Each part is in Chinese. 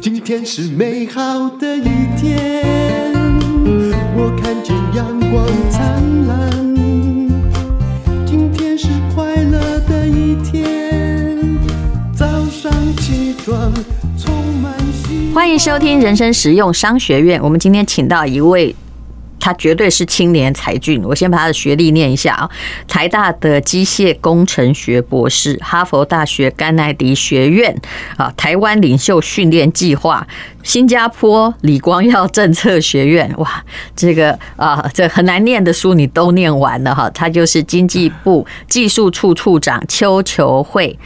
今天是美好的一天，我看见阳光灿烂。今天是快乐的一天，早上起床充满希望。欢迎收听人生实用商学院。我们今天请到一位。他绝对是青年才俊。我先把他的学历念一下啊：台大的机械工程学博士，哈佛大学甘乃迪学院啊，台湾领袖训练计划。新加坡李光耀政策学院，哇，这个啊，这很难念的书你都念完了哈。他就是经济部技术处处长邱求慧，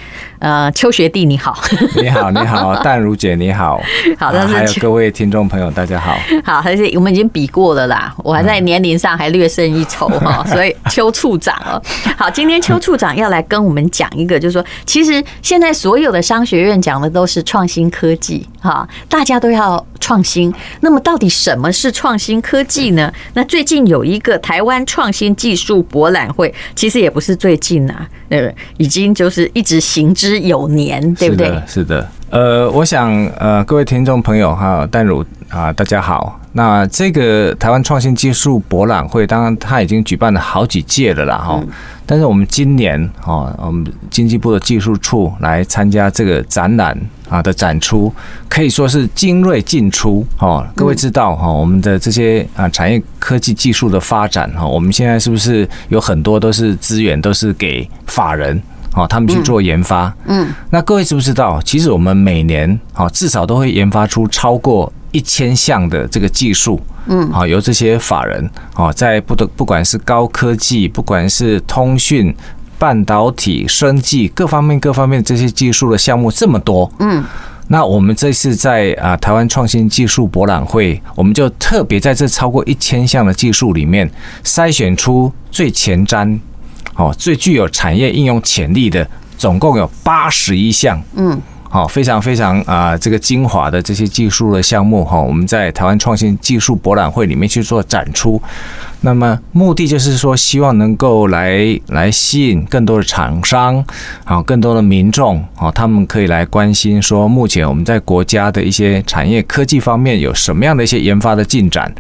呃，邱学弟你好，你好，你好，淡如姐你好，好的，还有各位听众朋友大家好，好，还是我们已经比过了啦，我还在年龄上还略胜一筹哈，所以邱处长哦，好，今天邱处长要来跟我们讲一个，就是说，其实现在所有的商学院讲的都是创新科技哈，大家都。都要创新，那么到底什么是创新科技呢？那最近有一个台湾创新技术博览会，其实也不是最近啊，呃，已经就是一直行之有年，对不对？是的，是的。呃，我想，呃，各位听众朋友哈，淡如啊，大家好。那这个台湾创新技术博览会，当然它已经举办了好几届了啦，哈。但是我们今年啊，我们经济部的技术处来参加这个展览啊的展出，可以说是精锐尽出哦。各位知道哈，我们的这些啊产业科技技术的发展哈，我们现在是不是有很多都是资源都是给法人？哦，他们去做研发，嗯，那各位知不知道？其实我们每年，哦，至少都会研发出超过一千项的这个技术，嗯，好，由这些法人，哦，在不的不管是高科技，不管是通讯、半导体、生技各方面各方面这些技术的项目这么多，嗯，那我们这次在啊台湾创新技术博览会，我们就特别在这超过一千项的技术里面筛选出最前瞻。哦，最具有产业应用潜力的，总共有八十一项，嗯，好，非常非常啊，这个精华的这些技术的项目哈，我们在台湾创新技术博览会里面去做展出。那么目的就是说，希望能够来来吸引更多的厂商，好，更多的民众，好，他们可以来关心说，目前我们在国家的一些产业科技方面有什么样的一些研发的进展。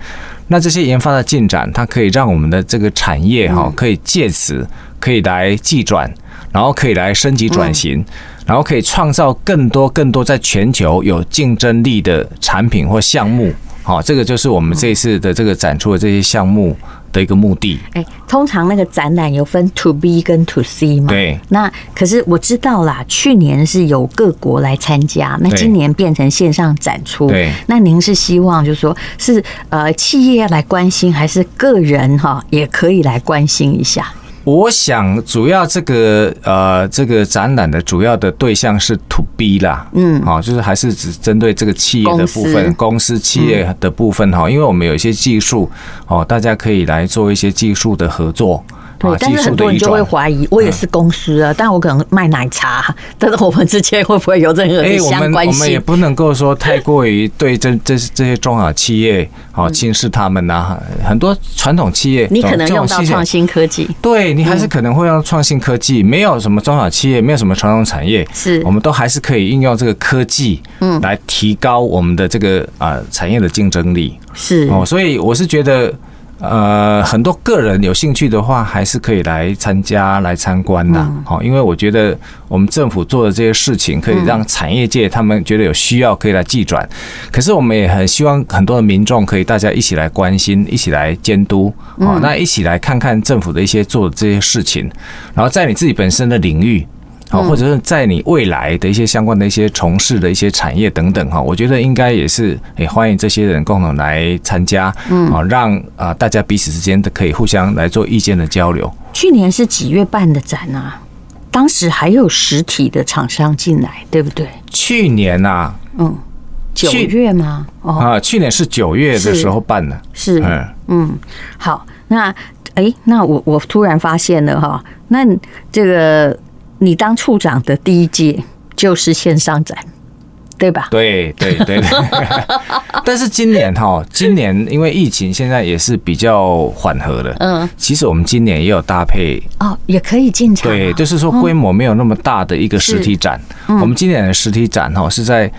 那这些研发的进展，它可以让我们的这个产业哈，可以借此可以来技转，然后可以来升级转型，然后可以创造更多更多在全球有竞争力的产品或项目。好，这个就是我们这一次的这个展出的这些项目的一个目的。哎，通常那个展览有分 to B 跟 to C 嘛？对。那可是我知道啦，去年是有各国来参加，那今年变成线上展出。对。那您是希望就是说是呃企业来关心，还是个人哈也可以来关心一下？我想，主要这个呃，这个展览的主要的对象是 To B 啦，嗯，好，就是还是只针对这个企业的部分，公司企业的部分哈，因为我们有一些技术哦，大家可以来做一些技术的合作。对，但是很多人就会怀疑，我也是公司啊，但我可能卖奶茶，但是我们之间会不会有任何的相关性？我们也不能够说太过于对这这这些中小企业好轻视他们呐。很多传统企业，你可能用到创新科技，对你还是可能会用创新科技。没有什么中小企业，没有什么传统产业，是我们都还是可以应用这个科技，嗯，来提高我们的这个啊产业的竞争力。是哦，所以我是觉得。呃，很多个人有兴趣的话，还是可以来参加、来参观的。好，因为我觉得我们政府做的这些事情，可以让产业界他们觉得有需要，可以来寄转。可是我们也很希望很多的民众可以大家一起来关心、一起来监督。好，那一起来看看政府的一些做的这些事情，然后在你自己本身的领域。好，或者是在你未来的一些相关的一些从事的一些产业等等哈，我觉得应该也是也欢迎这些人共同来参加，嗯，啊，让啊大家彼此之间都可以互相来做意见的交流。去年是几月办的展啊？当时还有实体的厂商进来，对不对？去年啊，嗯，九月吗？哦，啊，去年是九月的时候办的，是，嗯嗯，好，那哎，那我我突然发现了哈，那这个。你当处长的第一届就是线上展，对吧？对对对对。但是今年哈，今年因为疫情现在也是比较缓和的。嗯，其实我们今年也有搭配哦，也可以进场。对，就是说规模没有那么大的一个实体展。我们今年的实体展哈是在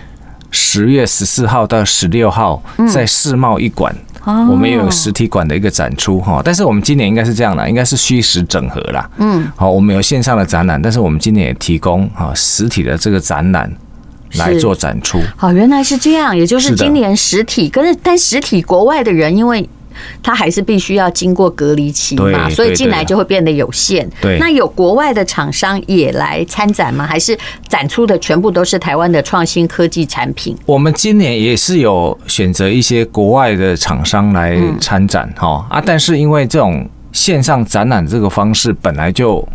十月十四号到十六号在世贸一馆。我们也有实体馆的一个展出哈，但是我们今年应该是这样的，应该是虚实整合啦。嗯，好，我们有线上的展览，但是我们今年也提供啊实体的这个展览来做展出。好，原来是这样，也就是今年实体，可是但实体国外的人因为。他还是必须要经过隔离期嘛，所以进来就会变得有限。对，那有国外的厂商也来参展吗？还是展出的全部都是台湾的创新科技产品？我们今年也是有选择一些国外的厂商来参展哈啊，但是因为这种线上展览这个方式本来就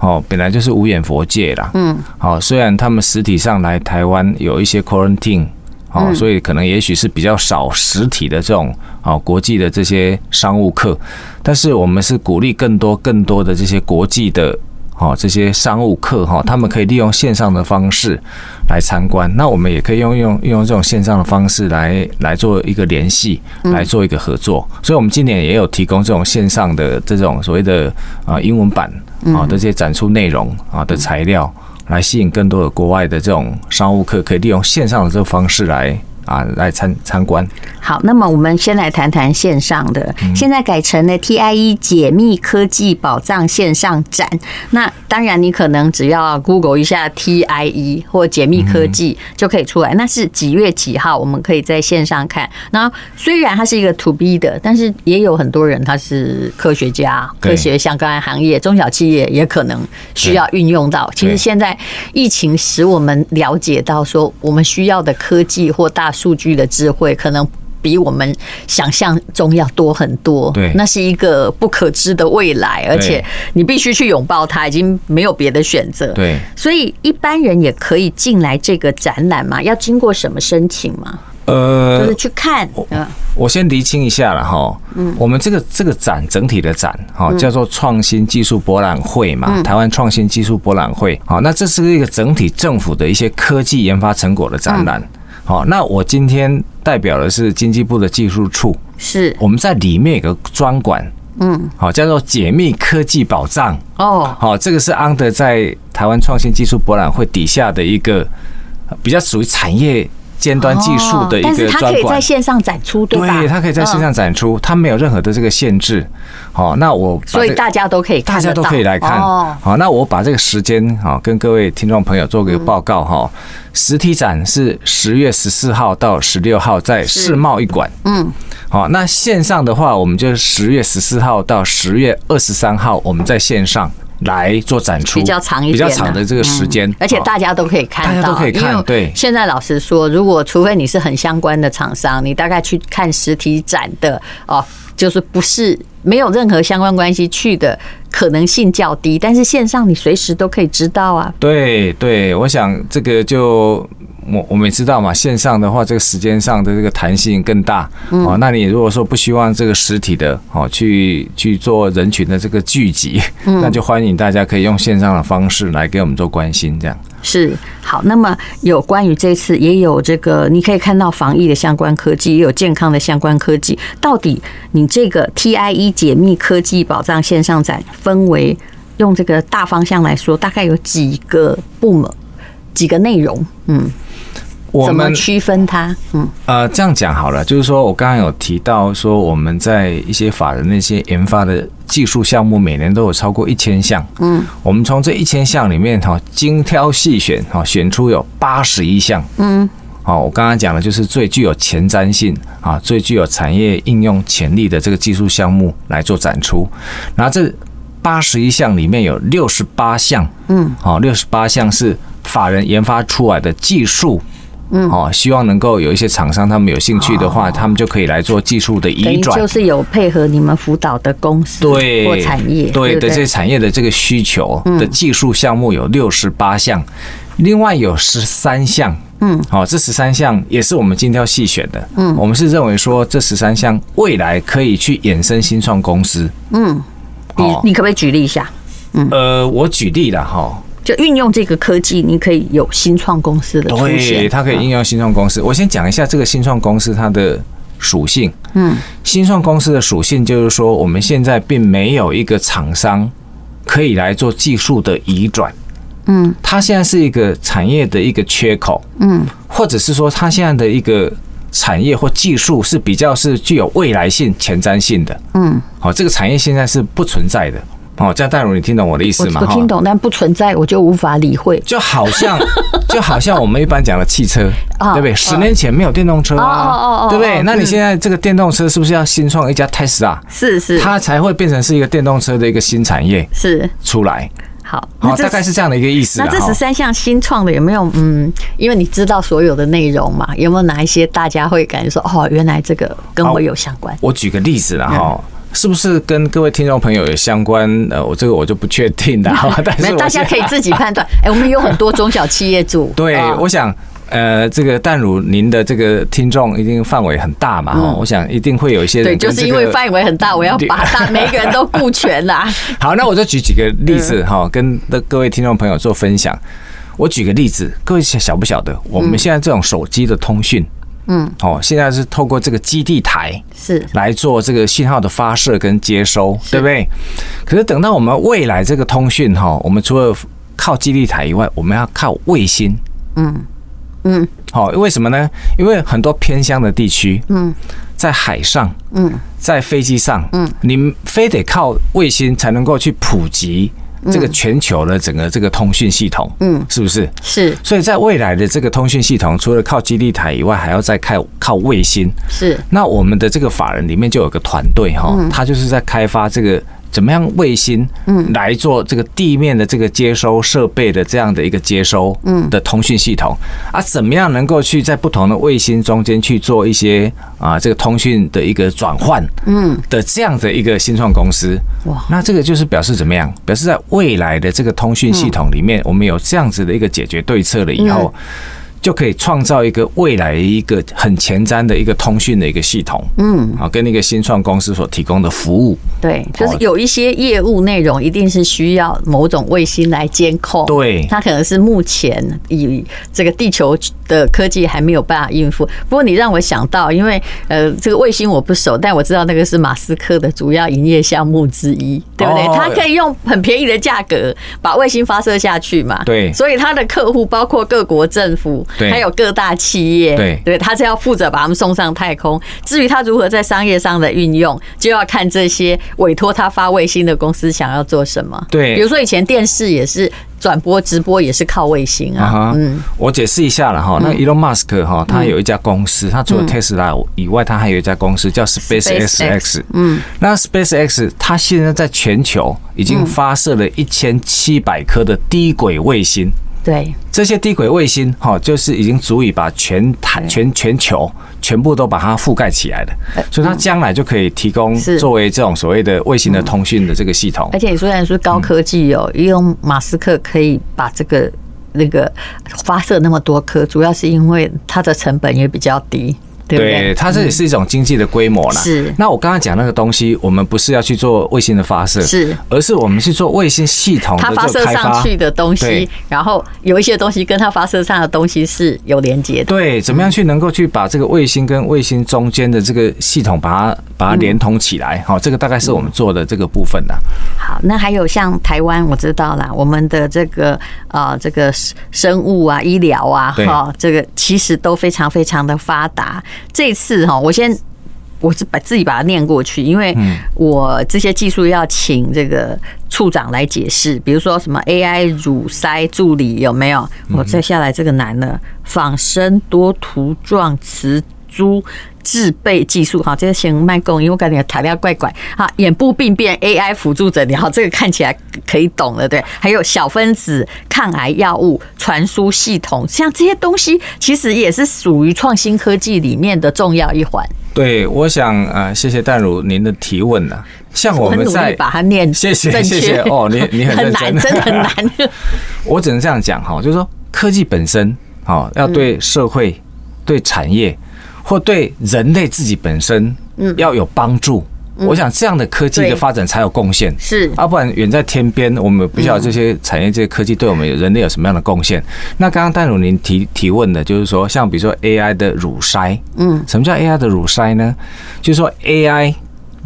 哦本来就是无眼佛界啦。嗯，好，虽然他们实体上来台湾有一些 quarantine。哦，所以可能也许是比较少实体的这种啊国际的这些商务客，但是我们是鼓励更多更多的这些国际的哦这些商务客哈，他们可以利用线上的方式来参观，那我们也可以用用用这种线上的方式来来做一个联系，来做一个合作。所以，我们今年也有提供这种线上的这种所谓的啊英文版啊的这些展出内容啊的材料。来吸引更多的国外的这种商务客，可以利用线上的这个方式来。啊，来参参观。好，那么我们先来谈谈线上的，现在改成了 TIE 解密科技宝藏线上展。那当然，你可能只要 Google 一下 TIE 或解密科技就可以出来。那是几月几号？我们可以在线上看。那虽然它是一个 To B 的，但是也有很多人他是科学家、科学相关行业、中小企业也可能需要运用到。其实现在疫情使我们了解到，说我们需要的科技或大数据的智慧可能比我们想象中要多很多，对，那是一个不可知的未来，而且你必须去拥抱它，已经没有别的选择，对。所以一般人也可以进来这个展览吗？要经过什么申请吗？呃，就是去看。我先厘清一下了哈，嗯，我们这个这个展整体的展哈叫做创新技术博览会嘛，台湾创新技术博览会，好，那这是一个整体政府的一些科技研发成果的展览。好，那我今天代表的是经济部的技术处，是。我们在里面有个专管，嗯，好，叫做解密科技保障哦，好，这个是 under 在台湾创新技术博览会底下的一个比较属于产业。尖端技术的一个专馆，它可以在线上展出，对吧？对，它可以在线上展出，它没有任何的这个限制。好，那我所以大家都可以，大家都可以来看。好，那我把这个时间好跟各位听众朋友做个报告哈。实体展是十月十四号到十六号在世贸一馆，嗯，好，那线上的话，我们就是十月十四号到十月二十三号，我们在线上。来做展出，比较长一点，比较长的这个时间，而且大家都可以看到，大家都可以看。对，现在老实说，如果除非你是很相关的厂商，你大概去看实体展的哦，就是不是没有任何相关关系去的可能性较低。但是线上你随时都可以知道啊。对对，我想这个就。我我们也知道嘛，线上的话，这个时间上的这个弹性更大哦。那你如果说不希望这个实体的哦去去做人群的这个聚集，那就欢迎大家可以用线上的方式来给我们做关心，这样是好。那么有关于这次也有这个，你可以看到防疫的相关科技，也有健康的相关科技。到底你这个 TIE 解密科技保障线上展分为用这个大方向来说，大概有几个部门、几个内容？嗯。怎么区分它？嗯，呃，这样讲好了，就是说我刚刚有提到说，我们在一些法人那些研发的技术项目，每年都有超过一千项。嗯，我们从这一千项里面哈，精挑细选哈，选出有八十一项。嗯，好，我刚刚讲的就是最具有前瞻性啊，最具有产业应用潜力的这个技术项目来做展出。然后这八十一项里面有六十八项，嗯，好，六十八项是法人研发出来的技术。嗯，哦，希望能够有一些厂商，他们有兴趣的话，他们就可以来做技术的移转，就是有配合你们辅导的公司对或产业，对的，这些产业的这个需求的技术项目有六十八项，另外有十三项，嗯，好，这十三项也是我们精挑细选的，嗯，我们是认为说这十三项未来可以去衍生新创公司，嗯，你你可不可以举例一下？嗯，呃，我举例了哈。就运用这个科技，你可以有新创公司的出现。对，它可以应用新创公司。我先讲一下这个新创公司它的属性。嗯，新创公司的属性就是说，我们现在并没有一个厂商可以来做技术的移转。嗯，它现在是一个产业的一个缺口。嗯，或者是说，它现在的一个产业或技术是比较是具有未来性、前瞻性的。嗯，好，这个产业现在是不存在的。哦，这样戴如，你听懂我的意思吗？我听懂，但不存在，我就无法理会。就好像，就好像我们一般讲的汽车，对不对？十年前没有电动车啊，对不对？那你现在这个电动车是不是要新创一家 Tesla？是是，它才会变成是一个电动车的一个新产业是出来。好，好，大概是这样的一个意思。那这十三项新创的有没有？嗯，因为你知道所有的内容嘛，有没有哪一些大家会感觉说，哦，原来这个跟我有相关？我举个例子了哈。是不是跟各位听众朋友有相关？呃，我这个我就不确定的，但是大家可以自己判断。哎，我们有很多中小企业主。对，我想，呃，这个淡如您的这个听众一定范围很大嘛，哈，我想一定会有一些人。对，就是因为范围很大，我要把大每一个人都顾全啦。好，那我就举几个例子哈，跟的各位听众朋友做分享。我举个例子，各位晓不晓得，我们现在这种手机的通讯。嗯，哦，现在是透过这个基地台是来做这个信号的发射跟接收，对不对？可是等到我们未来这个通讯哈，我们除了靠基地台以外，我们要靠卫星。嗯嗯，好，为什么呢？因为很多偏乡的地区，嗯，在海上，嗯，在飞机上，嗯，你非得靠卫星才能够去普及。这个全球的整个这个通讯系统，嗯，是不是？是。所以在未来的这个通讯系统，除了靠基地台以外，还要再靠靠卫星。是。那我们的这个法人里面就有个团队哈，他就是在开发这个。怎么样卫星嗯来做这个地面的这个接收设备的这样的一个接收嗯的通讯系统啊？怎么样能够去在不同的卫星中间去做一些啊这个通讯的一个转换嗯的这样的一个新创公司哇？那这个就是表示怎么样？表示在未来的这个通讯系统里面，我们有这样子的一个解决对策了以后。就可以创造一个未来一个很前瞻的一个通讯的一个系统，嗯，啊，跟那个新创公司所提供的服务，对，就是有一些业务内容一定是需要某种卫星来监控，对，它可能是目前以这个地球的科技还没有办法应付。不过你让我想到，因为呃，这个卫星我不熟，但我知道那个是马斯克的主要营业项目之一，对不对？他可以用很便宜的价格把卫星发射下去嘛，对，所以他的客户包括各国政府。还有各大企业，对对，他是要负责把他们送上太空。至于他如何在商业上的运用，就要看这些委托他发卫星的公司想要做什么。对，比如说以前电视也是转播直播，也是靠卫星啊。嗯，我解释一下了哈。那 Elon Musk 哈，他有一家公司，他除了 Tesla 以外，他还有一家公司叫 SpaceX。嗯，那 SpaceX 它现在在全球已经发射了一千七百颗的低轨卫星。对，这些低轨卫星哈，就是已经足以把全台全全球全部都把它覆盖起来的，所以它将来就可以提供作为这种所谓的卫星的通讯的这个系统。而且你虽然说高科技哦，因为马斯克可以把这个那个发射那么多颗，主要是因为它的成本也比较低。对，对，对，它这也是一种经济的规模啦。是。那我刚刚讲那个东西，我们不是要去做卫星的发射，是，而是我们去做卫星系统的它发射上去的东西，然后有一些东西跟它发射上的东西是有连接的。对，怎么样去能够去把这个卫星跟卫星中间的这个系统把它把它连通起来？好，这个大概是我们做的这个部分的。好，那还有像台湾，我知道啦，我们的这个啊，这个生物啊、医疗啊，哈，这个其实都非常非常的发达。这次哈，我先我是把自己把它念过去，因为我这些技术要请这个处长来解释，比如说什么 AI 乳塞助理有没有？我再下来这个难了，仿生多图状磁珠。制备技术哈，这个先卖供，因为我感觉材料怪怪哈。眼部病变 AI 辅助诊疗，好，这个看起来可以懂了，对。还有小分子抗癌药物传输系统，像这些东西，其实也是属于创新科技里面的重要一环。对，我想啊，谢谢淡如您的提问呢。像我们在把它念，谢谢谢谢哦，你你很认真，很难，真的很难。我只能这样讲哈，就是说科技本身好，要对社会、对产业。或对人类自己本身，要有帮助，我想这样的科技的发展才有贡献，是，要不然远在天边，我们不晓得这些产业、这些科技对我们人类有什么样的贡献。那刚刚戴鲁您提提问的，就是说，像比如说 AI 的乳筛，嗯，什么叫 AI 的乳筛呢？就是说 AI。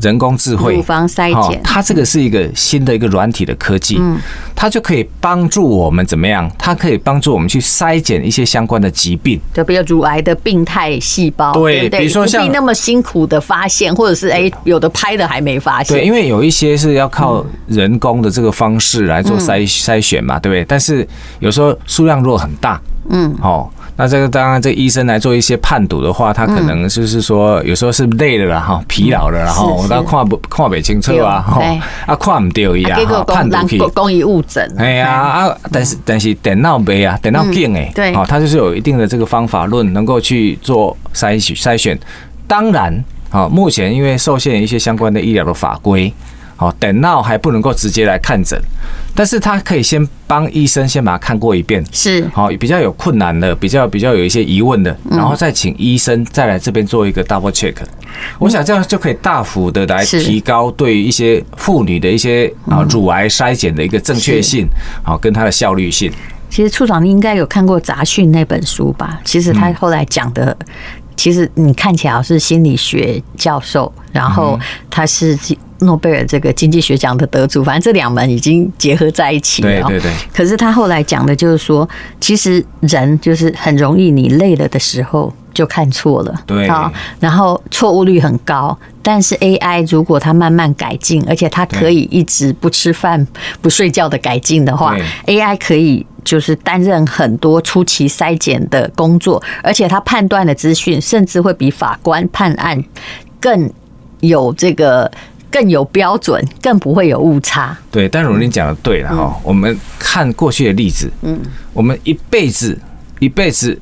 人工智慧，乳房筛检，它这个是一个新的一个软体的科技，嗯，它就可以帮助我们怎么样？它可以帮助我们去筛检一些相关的疾病，就比如乳癌的病态细胞，对，比如说像那么辛苦的发现，或者是哎，有的拍的还没发现，对，因为有一些是要靠人工的这个方式来做筛筛选嘛，对不对？但是有时候数量如果很大，嗯，哦。那这个当然，这医生来做一些判读的话，他可能就是说，有时候是累了啦，哈，疲劳了，然后我都看不看不清楚啊，哈，啊看唔掉一样，判读去公益误诊。哎呀啊，但是但是电脑没啊，电脑劲哎，对，哦，它就是有一定的这个方法论，能够去做筛选筛选。当然，啊，目前因为受限一些相关的医疗的法规。哦，等到还不能够直接来看诊，但是他可以先帮医生先把它看过一遍，是好比较有困难的，比较比较有一些疑问的，然后再请医生再来这边做一个 double check。我想这样就可以大幅的来提高对于一些妇女的一些啊乳癌筛检的一个正确性，好跟它的效率性。其实处长，你应该有看过《杂讯》那本书吧？其实他后来讲的。其实你看起来是心理学教授，然后他是诺贝尔这个经济学奖的得主，反正这两门已经结合在一起了。对对对。可是他后来讲的就是说，其实人就是很容易，你累了的时候就看错了。对。然后错误率很高，但是 AI 如果它慢慢改进，而且它可以一直不吃饭不睡觉的改进的话，AI 可以。就是担任很多初期筛检的工作，而且它判断的资讯甚至会比法官判案更有这个更有标准，更不会有误差。对，但如你讲的对了哈，我们看过去的例子，嗯，我们一辈子一辈子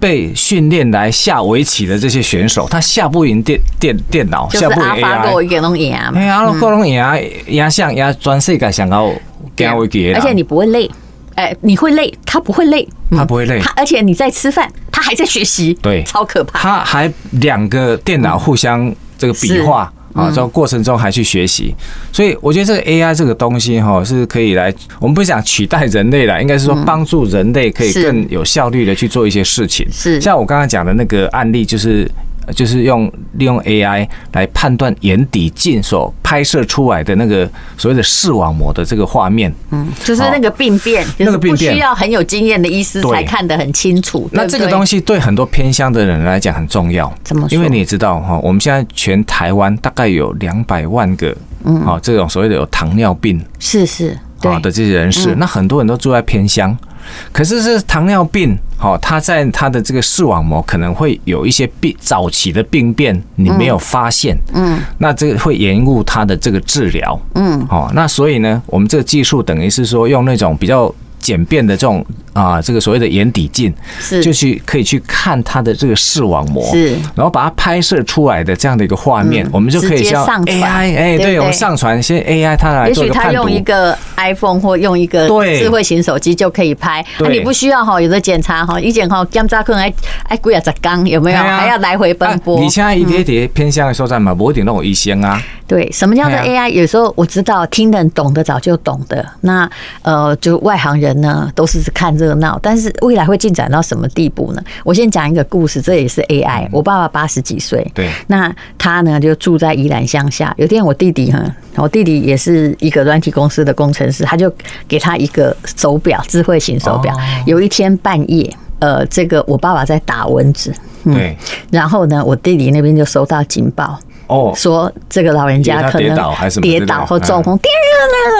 被训练来下围棋的这些选手，他下不赢电电电脑，下不赢 AI，阿法一个都赢，哎呀，阿法都赢，赢上赢全世界想要跟围棋，而且你不会累。哎，你会累，他不会累，他不会累，他而且你在吃饭，他还在学习，对，超可怕。他还两个电脑互相这个比划啊，这个过程中还去学习，所以我觉得这个 AI 这个东西哈是可以来，我们不想取代人类了，应该是说帮助人类可以更有效率的去做一些事情。是，像我刚刚讲的那个案例，就是。就是用利用 AI 来判断眼底镜所拍摄出来的那个所谓的视网膜的这个画面，嗯，就是那个病变，那个病变。需要很有经验的医师才看得很清楚。那这个东西对很多偏乡的人来讲很重要，怎么说？因为你也知道哈，我们现在全台湾大概有两百万个，嗯，啊，这种所谓的有糖尿病，是是，啊的这些人士，那很多人都住在偏乡。可是是糖尿病，好，它在它的这个视网膜可能会有一些病早期的病变，你没有发现，嗯，那这个会延误它的这个治疗，嗯，好，那所以呢，我们这个技术等于是说用那种比较。简便的这种啊，这个所谓的眼底镜，是就去可以去看它的这个视网膜，是，然后把它拍摄出来的这样的一个画面，我们就可以像 AI，哎，对，我们上传先 AI，它来做一个判读。也许它用一个 iPhone 或用一个智慧型手机就可以拍，那你不需要哈，有的检查哈，以前哈检查可能哎哎贵啊，十缸有没有？还要来回奔波。你现在一点点偏向的说在嘛，不一定那种医生啊。对，什么叫做 AI？有时候我知道，听的懂的早就懂的。那呃，就外行人呢，都是看热闹。但是未来会进展到什么地步呢？我先讲一个故事，这也是 AI。我爸爸八十几岁，对，那他呢就住在宜兰乡下。有天我弟弟哈，我弟弟也是一个软体公司的工程师，他就给他一个手表，智慧型手表。有一天半夜，呃，这个我爸爸在打蚊子，对，然后呢，我弟弟那边就收到警报。哦，说这个老人家可能跌倒或中风，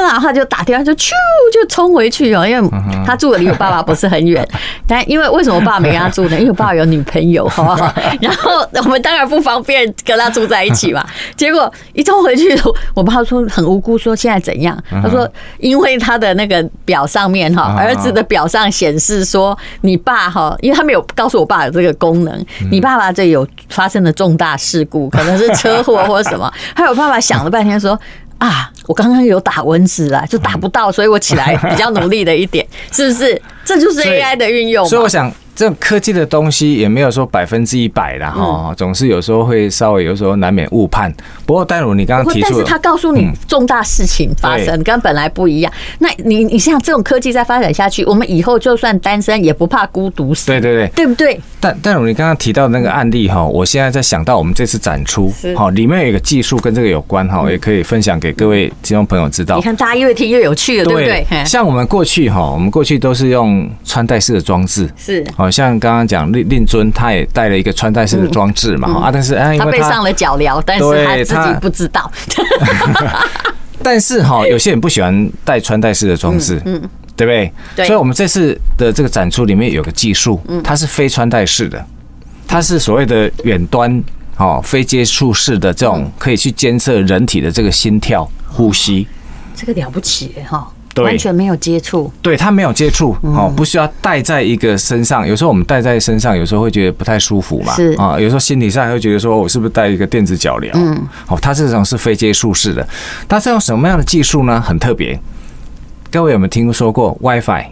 然后他就打电话就咻就冲回去哦，因为他住的离我爸爸不是很远，但因为为什么我爸爸没跟他住呢？因为我爸爸有女朋友，好不好？然后我们当然不方便跟他住在一起嘛。结果一冲回去，我爸说很无辜，说现在怎样？他说因为他的那个表上面哈，儿子的表上显示说你爸哈，因为他没有告诉我爸有这个功能，你爸爸这有发生了重大事故，可能是车。或或什么，还有爸爸想了半天说啊，我刚刚有打蚊子啊，就打不到，所以我起来比较努力的一点，是不是？这就是 AI 的运用。所以我想。这种科技的东西也没有说百分之一百的哈，总是有时候会稍微有时候难免误判。不过淡如你刚刚提出，但是他告诉你重大事情发生跟本来不一样。那你你像这种科技再发展下去，我们以后就算单身也不怕孤独死。对对对，对不对？但淡如你刚刚提到那个案例哈，我现在在想到我们这次展出，好，里面有一个技术跟这个有关哈，也可以分享给各位听众朋友知道。你看大家越听越有趣了，对不对？像我们过去哈，我们过去都是用穿戴式的装置，是，好像刚刚讲令令尊他也带了一个穿戴式的装置嘛，啊，但是哎，他被上了脚镣，但是他自己不知道。但是哈，有些人不喜欢带穿戴式的装置，嗯，对不对？对。所以我们这次的这个展出里面有个技术，它是非穿戴式的，它是所谓的远端哦，非接触式的这种可以去监测人体的这个心跳、呼吸，这个了不起哈。完全没有接触，对，他没有接触哦，不需要戴在一个身上。有时候我们戴在身上，有时候会觉得不太舒服嘛，是啊，有时候心理上会觉得说，我是不是戴一个电子脚镣？嗯，哦，它这种是非接触式的，它是用什么样的技术呢？很特别，各位有没有听说过 WiFi？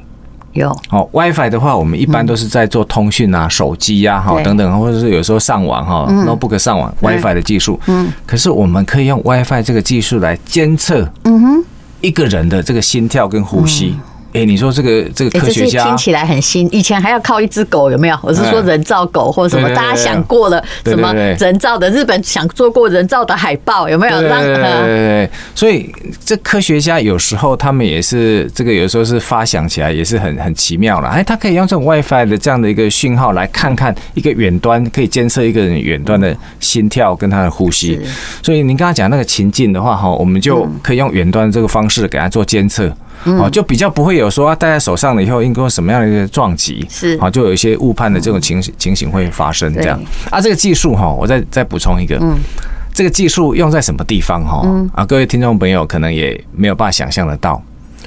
有哦，WiFi 的话，我们一般都是在做通讯啊、手机呀、哈等等，或者是有时候上网哈，notebook 上网 WiFi 的技术。嗯，可是我们可以用 WiFi 这个技术来监测。嗯哼。一个人的这个心跳跟呼吸。哎，你说这个这个科学家听起来很新，以前还要靠一只狗，有没有？我是说人造狗或者什么？大家想过了什么人造的？日本想做过人造的海豹，有没有？对对对。所以这科学家有时候他们也是这个，有时候是发想起来也是很很奇妙了。哎，他可以用这种 WiFi 的这样的一个讯号来看看一个远端可以监测一个人远端的心跳跟他的呼吸。所以您刚刚讲那个情境的话，哈，我们就可以用远端这个方式给他做监测。哦，就比较不会有说戴在手上了以后应该有什么样的一个撞击，是。啊，就有一些误判的这种情形情形会发生这样。啊。这个技术哈，我再再补充一个，嗯，这个技术用在什么地方哈？啊，各位听众朋友可能也没有办法想象得到，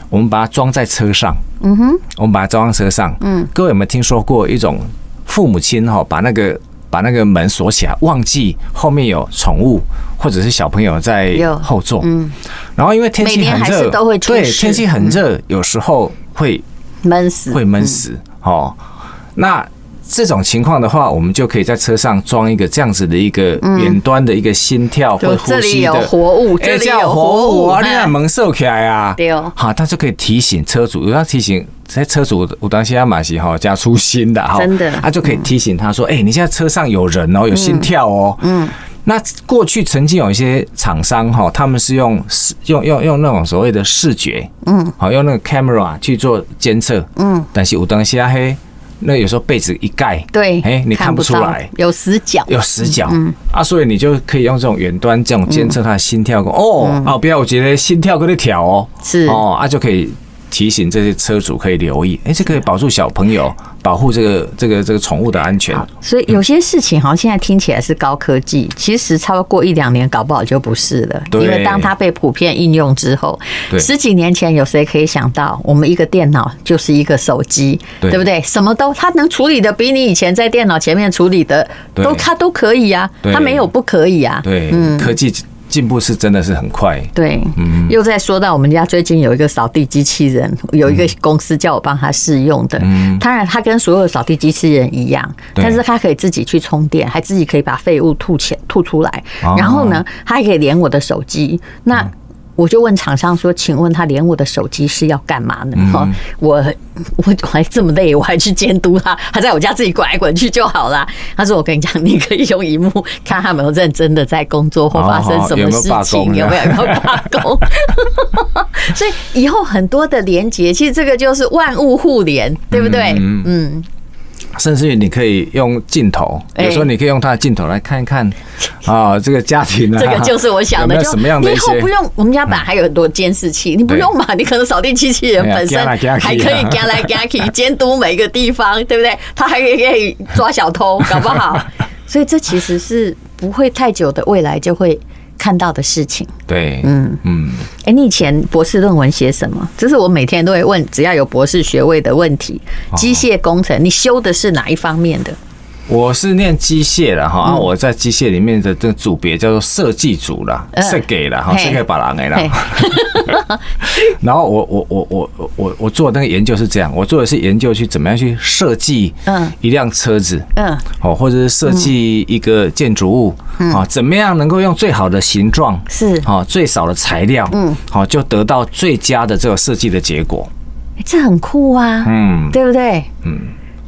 我们把它装在车上，嗯哼，我们把它装在车上，嗯，各位有没有听说过一种父母亲哈，把那个把那个门锁起来，忘记后面有宠物或者是小朋友在后座，嗯。然后因为天气很热，对，天气很热，有时候会闷死，会闷死。哦，那这种情况的话，我们就可以在车上装一个这样子的一个远端的一个心跳或呼吸的活物，这里有活物啊，你看门收起来啊，对哦，好，它就可以提醒车主，有要提醒在车主有当下马西哈加粗心的哈，真的，他就可以提醒他说，哎，你现在车上有人哦，有心跳哦，嗯。那过去曾经有一些厂商哈，他们是用视用用用那种所谓的视觉，嗯，好用那个 camera 去做监测，嗯，但是有当下黑，那有时候被子一盖，对，哎，你看不出来，有死角，有死角，嗯啊，所以你就可以用这种远端这种监测他的心跳，哦，哦，不要，我觉得心跳跟你跳哦，是。哦，啊就可以。提醒这些车主可以留意，哎，这可以保住小朋友，保护这个这个这个宠物的安全。所以有些事情好像现在听起来是高科技，其实超过一两年搞不好就不是了。因为当它被普遍应用之后，十几年前有谁可以想到，我们一个电脑就是一个手机，对不对？什么都它能处理的比你以前在电脑前面处理的都它都可以啊，它没有不可以啊。对，嗯，科技。进步是真的是很快，对，嗯，又在说到我们家最近有一个扫地机器人，有一个公司叫我帮他试用的，嗯，当然它跟所有扫地机器人一样，但是它可以自己去充电，还自己可以把废物吐起吐出来，然后呢，它还可以连我的手机，那。我就问厂商说：“请问他连我的手机是要干嘛呢？哈，我我 我还这么累，我还去监督他，他在我家自己滚来滚去就好了。”他说：“我跟你讲，你可以用荧幕看他有没有认真的在工作或发生什么事情，有没有有没有罢工？所以以后很多的连接，其实这个就是万物互联，对不对？嗯。”甚至于你可以用镜头，有时候你可以用它的镜头来看一看啊，这个家庭啊，这个就是我想的，就你以后不用，我们家本来还有很多监视器，你不用嘛？你可能扫地机器人本身还可以夹来夹去 监督每一个地方，对不对？它还可以抓小偷，搞不好。所以这其实是不会太久的未来就会。看到的事情，对，嗯嗯，哎，你以前博士论文写什么？这是我每天都会问，只要有博士学位的问题。机械工程，你修的是哪一方面的？我是念机械的哈，我在机械里面的这个组别叫做设计组啦，设计啦，哈，设计把人的啦。然后我我我我我我做那个研究是这样，我做的是研究去怎么样去设计一辆车子，嗯，哦，或者是设计一个建筑物，啊，怎么样能够用最好的形状是。啊，最少的材料，嗯，好，就得到最佳的这个设计的结果。这很酷啊，嗯，对不对？嗯。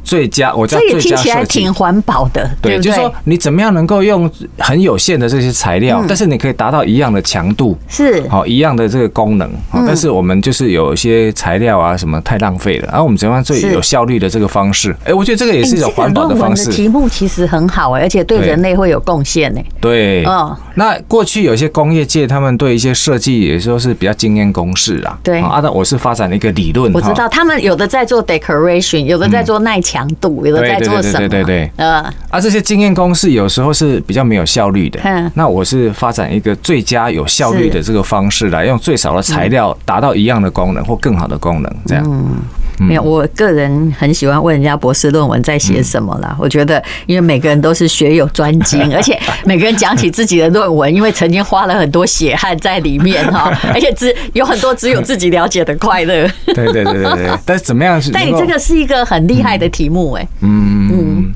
最佳，我叫。这也听起来挺环保的，对，就是说你怎么样能够用很有限的这些材料，但是你可以达到一样的强度，是好一样的这个功能。但是我们就是有一些材料啊什么太浪费了，然后我们怎么样最有效率的这个方式？哎，我觉得这个也是一种环保的方式。题目其实很好哎，而且对人类会有贡献呢。对，嗯，那过去有些工业界他们对一些设计也说是比较经验公式啊。对，啊，那我是发展了一个理论，我知道他们有的在做 decoration，有的在做耐强。强度有的在做什么？对对对对对，呃，啊，这些经验公式有时候是比较没有效率的。那我是发展一个最佳有效率的这个方式来用最少的材料达到一样的功能或更好的功能，这样。嗯，没有，我个人很喜欢问人家博士论文在写什么啦。我觉得，因为每个人都是学有专精，而且每个人讲起自己的论文，因为曾经花了很多血汗在里面哈，而且只有很多只有自己了解的快乐。对对对对对。但是怎么样？但你这个是一个很厉害的题。题目哎，嗯嗯，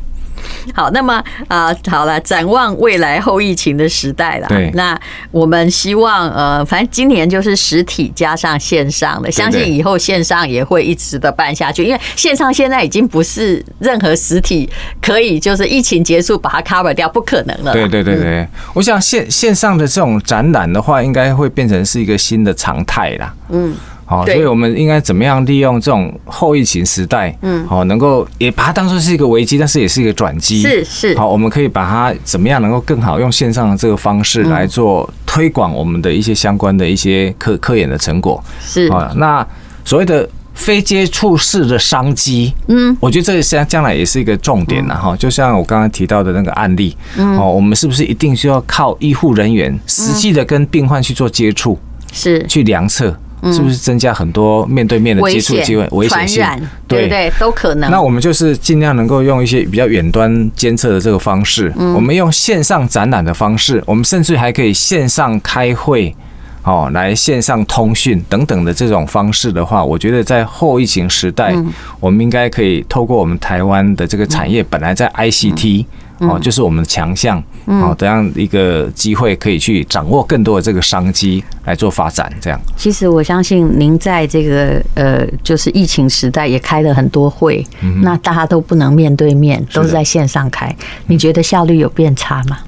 好，那么啊，好了，展望未来后疫情的时代了。对，那我们希望呃，反正今年就是实体加上线上的，相信以后线上也会一直的办下去，因为线上现在已经不是任何实体可以就是疫情结束把它 cover 掉，不可能了。对对对对，我想线线上的这种展览的话，应该会变成是一个新的常态啦。嗯。好，所以我们应该怎么样利用这种后疫情时代，嗯，好，能够也把它当做是一个危机，但是也是一个转机，是是。好，我们可以把它怎么样能够更好用线上的这个方式来做推广我们的一些相关的一些科科研的成果，是啊。那所谓的非接触式的商机，嗯，我觉得这个将将来也是一个重点了哈。就像我刚刚提到的那个案例，嗯，哦，我们是不是一定需要靠医护人员实际的跟病患去做接触，是去量测？是不是增加很多面对面的接触机会？危险性，对对都可能。那我们就是尽量能够用一些比较远端监测的这个方式，我们用线上展览的方式，我们甚至还可以线上开会，哦，来线上通讯等等的这种方式的话，我觉得在后疫情时代，我们应该可以透过我们台湾的这个产业本来在 ICT。哦，就是我们的强项，哦，这样一个机会可以去掌握更多的这个商机来做发展，这样。其实我相信您在这个呃，就是疫情时代也开了很多会，那大家都不能面对面，都是在线上开，你觉得效率有变差吗？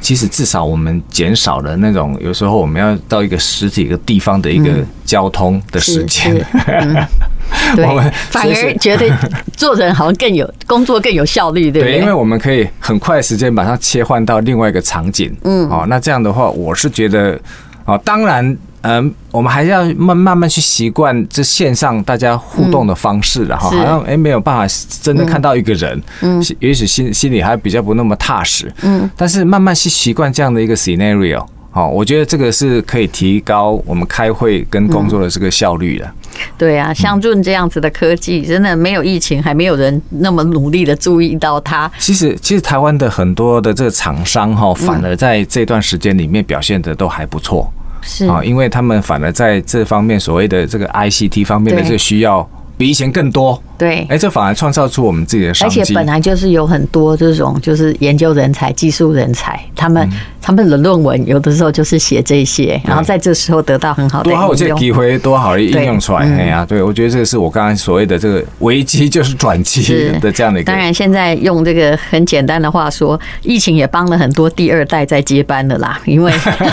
其实至少我们减少了那种有时候我们要到一个实体一个地方的一个交通的时间。对，反而觉得 做人好像更有工作更有效率，对不对？对，因为我们可以很快时间把它切换到另外一个场景。嗯，哦，那这样的话，我是觉得，哦，当然，嗯，我们还是要慢慢慢去习惯这线上大家互动的方式了哈。好像哎，没有办法真的看到一个人，嗯，也许心心里还比较不那么踏实。嗯，但是慢慢去习惯这样的一个 scenario。哦，我觉得这个是可以提高我们开会跟工作的这个效率的。嗯、对啊，像 Zoom 这样子的科技，真的没有疫情，还没有人那么努力的注意到它。其实，其实台湾的很多的这个厂商哈，反而在这段时间里面表现的都还不错。是啊，因为他们反而在这方面所谓的这个 ICT 方面的这个需要。比以前更多，对，哎，这反而创造出我们自己的商机。而且本来就是有很多这种就是研究人才、技术人才，他们他们的论文有的时候就是写这些，然后在这时候得到很好的多好这机会，多好的应用出来。哎呀，对，我觉得这个是我刚刚所谓的这个危机就是转机的这样的一个。当然，现在用这个很简单的话说，疫情也帮了很多第二代在接班的啦，因为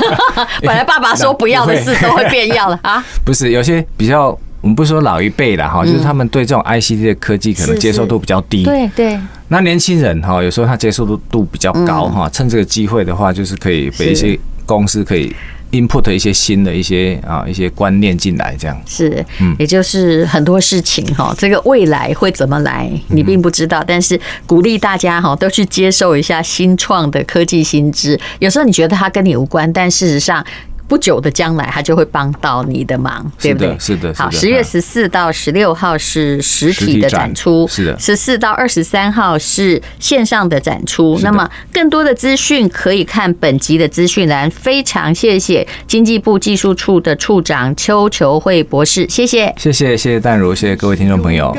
本来爸爸说不要的事都会变要了啊。不是，有些比较。我们不说老一辈的哈，就是他们对这种 ICT 的科技可能接受度比较低。对对。那年轻人哈，有时候他接受度度比较高哈，趁这个机会的话，就是可以被一些公司可以 input 一些新的一些啊一些观念进来，这样。是，嗯也就是很多事情哈，这个未来会怎么来，你并不知道，但是鼓励大家哈，都去接受一下新创的科技新知。有时候你觉得它跟你无关，但事实上。不久的将来，他就会帮到你的忙，对不对？是的，好，十月十四到十六号是实体的展出，是的。十四到二十三号是线上的展出。那么更多的资讯可以看本集的资讯栏。非常谢谢经济部技术处的处长邱求慧博士，谢谢，谢谢，谢谢淡如，谢谢各位听众朋友。